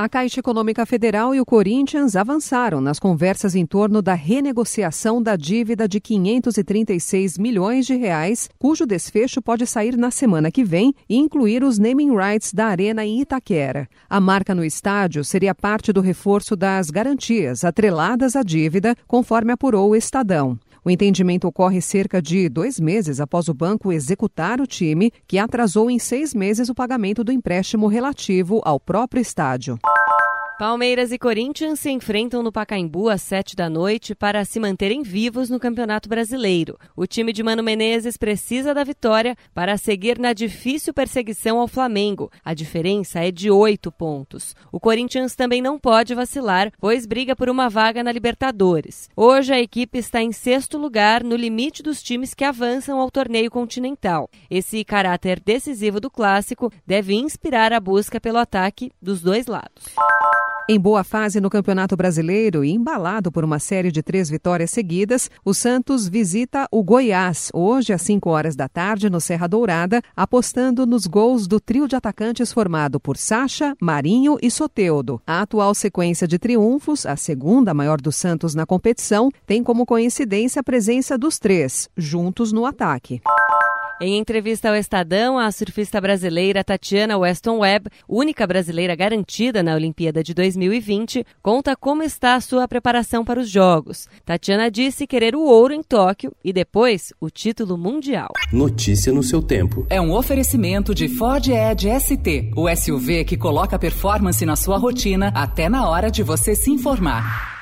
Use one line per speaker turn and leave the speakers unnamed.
A Caixa Econômica Federal e o Corinthians avançaram nas conversas em torno da renegociação da dívida de 536 milhões de reais, cujo desfecho pode sair na semana que vem e incluir os naming rights da Arena em Itaquera. A marca no estádio seria parte do reforço das garantias atreladas à dívida, conforme apurou o Estadão. O entendimento ocorre cerca de dois meses após o banco executar o time, que atrasou em seis meses o pagamento do empréstimo relativo ao próprio estádio.
Palmeiras e Corinthians se enfrentam no Pacaembu às sete da noite para se manterem vivos no Campeonato Brasileiro. O time de Mano Menezes precisa da vitória para seguir na difícil perseguição ao Flamengo. A diferença é de oito pontos. O Corinthians também não pode vacilar, pois briga por uma vaga na Libertadores. Hoje a equipe está em sexto lugar no limite dos times que avançam ao torneio continental. Esse caráter decisivo do clássico deve inspirar a busca pelo ataque dos dois lados.
Em boa fase no Campeonato Brasileiro e embalado por uma série de três vitórias seguidas, o Santos visita o Goiás hoje às 5 horas da tarde no Serra Dourada, apostando nos gols do trio de atacantes formado por Sacha, Marinho e Soteudo. A atual sequência de triunfos, a segunda maior do Santos na competição, tem como coincidência a presença dos três, juntos no ataque.
Em entrevista ao Estadão, a surfista brasileira Tatiana Weston Webb, única brasileira garantida na Olimpíada de 2020, conta como está a sua preparação para os Jogos. Tatiana disse querer o ouro em Tóquio e depois o título mundial.
Notícia no seu tempo.
É um oferecimento de Ford Edge ST, o SUV que coloca performance na sua rotina até na hora de você se informar.